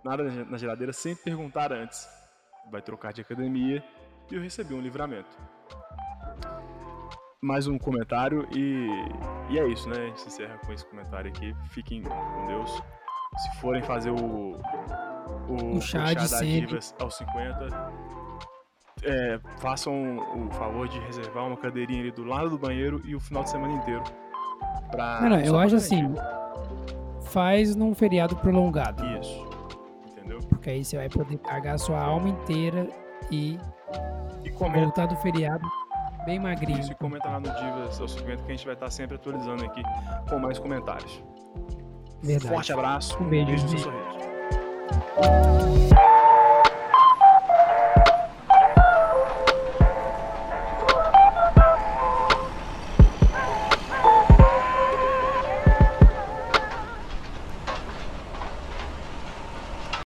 A: nada na ge- na geladeira sem perguntar antes. Vai trocar de academia e eu recebi um livramento. Mais um comentário e, e é isso, né? A gente encerra com esse comentário aqui. Fiquem com Deus. Se forem fazer o o,
B: O chá de
A: da
B: sempre.
A: Divas aos 50, é, façam o favor de reservar uma cadeirinha ali do lado do banheiro e o final de semana inteiro. Pra,
B: Não, não, eu acho assim. Faz num feriado prolongado.
A: Isso. Entendeu?
B: Porque aí você vai poder cagar a sua alma inteira e
A: E comenta
B: voltar do feriado bem magrinho.
A: isso e comenta lá no Divas aos 50 que a gente vai estar sempre atualizando aqui com mais comentários.
B: Verdade.
A: Forte abraço,
B: Um beijo,
A: beijo no seu
B: gente.
A: sorriso.